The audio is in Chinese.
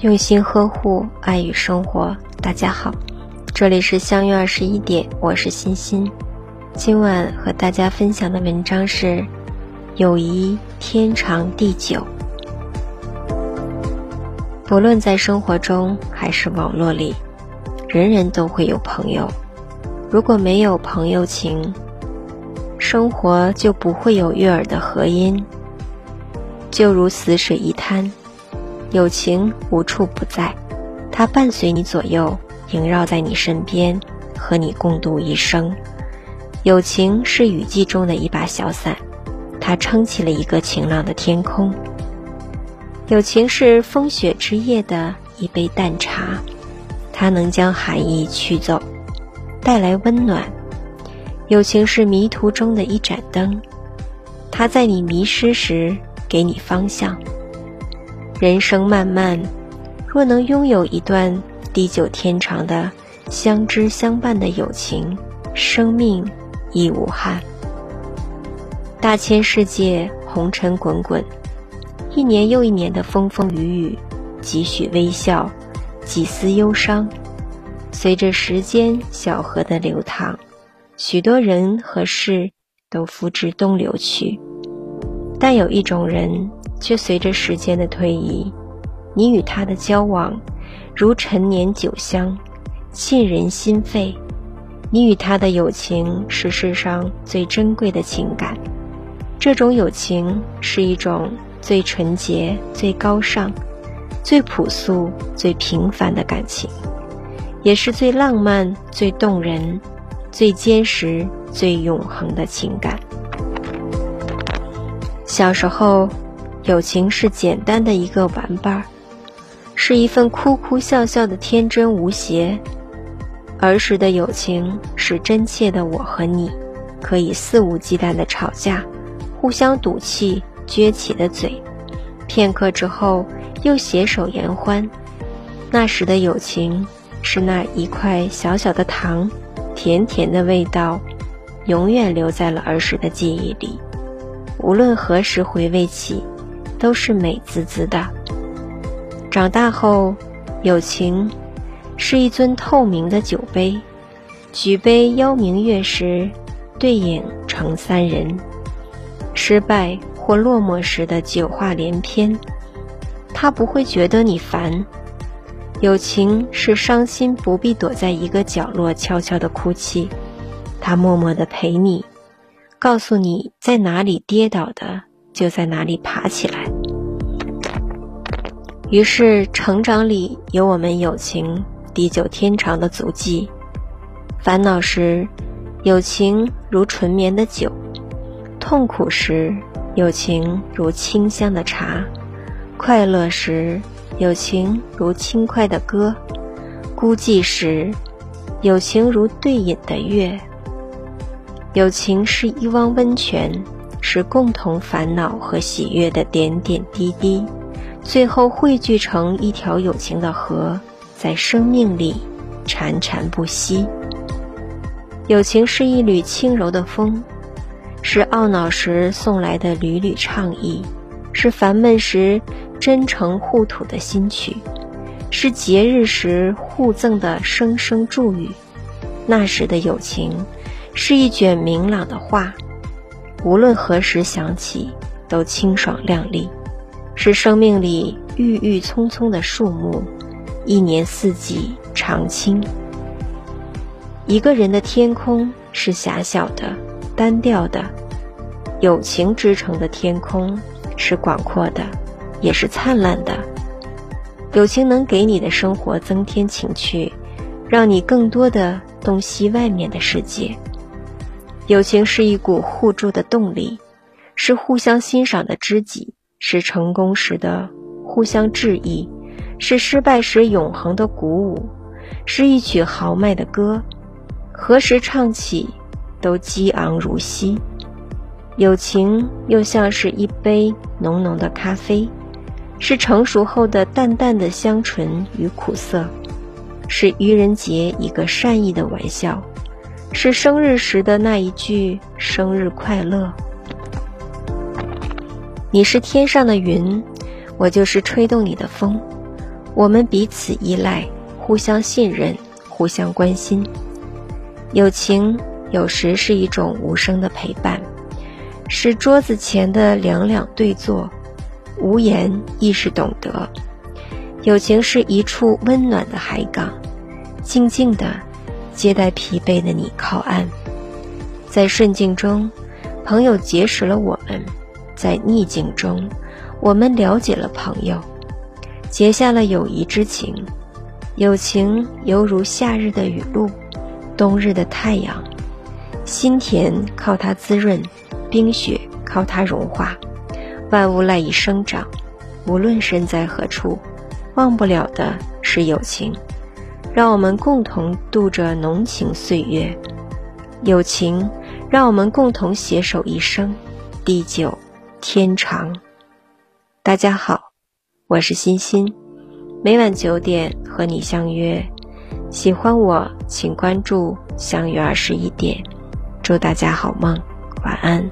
用心呵护，爱与生活。大家好，这里是相约二十一点，我是欣欣。今晚和大家分享的文章是：友谊天长地久。不论在生活中还是网络里，人人都会有朋友。如果没有朋友情，生活就不会有悦耳的和音。就如死水一滩。友情无处不在，它伴随你左右，萦绕在你身边，和你共度一生。友情是雨季中的一把小伞，它撑起了一个晴朗的天空。友情是风雪之夜的一杯淡茶，它能将寒意驱走，带来温暖。友情是迷途中的一盏灯，它在你迷失时给你方向。人生漫漫，若能拥有一段地久天长的相知相伴的友情，生命亦无憾。大千世界，红尘滚滚，一年又一年的风风雨雨，几许微笑，几丝忧伤，随着时间小河的流淌，许多人和事都付之东流去。但有一种人。却随着时间的推移，你与他的交往如陈年酒香，沁人心肺。你与他的友情是世上最珍贵的情感，这种友情是一种最纯洁、最高尚、最朴素、最平凡的感情，也是最浪漫、最动人、最坚实、最永恒的情感。小时候。友情是简单的一个玩伴儿，是一份哭哭笑笑的天真无邪。儿时的友情是真切的，我和你可以肆无忌惮的吵架，互相赌气，撅起的嘴，片刻之后又携手言欢。那时的友情是那一块小小的糖，甜甜的味道，永远留在了儿时的记忆里。无论何时回味起。都是美滋滋的。长大后，友情是一尊透明的酒杯，举杯邀明月时，对影成三人。失败或落寞时的酒话连篇，他不会觉得你烦。友情是伤心不必躲在一个角落悄悄的哭泣，他默默的陪你，告诉你在哪里跌倒的。就在哪里爬起来。于是，成长里有我们友情地久天长的足迹；烦恼时，友情如纯绵的酒；痛苦时，友情如清香的茶；快乐时，友情如轻快的歌；孤寂时，友情如对饮的月。友情是一汪温泉。是共同烦恼和喜悦的点点滴滴，最后汇聚成一条友情的河，在生命里潺潺不息。友情是一缕轻柔的风，是懊恼时送来的缕缕倡议，是烦闷时真诚互吐的心曲，是节日时互赠的声声祝语。那时的友情，是一卷明朗的画。无论何时想起，都清爽亮丽，是生命里郁郁葱葱的树木，一年四季常青。一个人的天空是狭小的、单调的，友情织成的天空是广阔的，也是灿烂的。友情能给你的生活增添情趣，让你更多的洞悉外面的世界。友情是一股互助的动力，是互相欣赏的知己，是成功时的互相致意，是失败时永恒的鼓舞，是一曲豪迈的歌，何时唱起都激昂如昔。友情又像是一杯浓浓的咖啡，是成熟后的淡淡的香醇与苦涩，是愚人节一个善意的玩笑。是生日时的那一句“生日快乐”。你是天上的云，我就是吹动你的风；我们彼此依赖，互相信任，互相关心。友情有时是一种无声的陪伴，是桌子前的两两对坐，无言亦是懂得。友情是一处温暖的海港，静静的接待疲惫的你靠岸。在顺境中，朋友结识了我们；在逆境中，我们了解了朋友，结下了友谊之情。友情犹如夏日的雨露，冬日的太阳。心田靠它滋润，冰雪靠它融化，万物赖以生长。无论身在何处，忘不了的是友情，让我们共同度着浓情岁月。友情，让我们共同携手一生，地久天长。大家好，我是欣欣，每晚九点和你相约。喜欢我，请关注“相约二十一点”。祝大家好梦，晚安。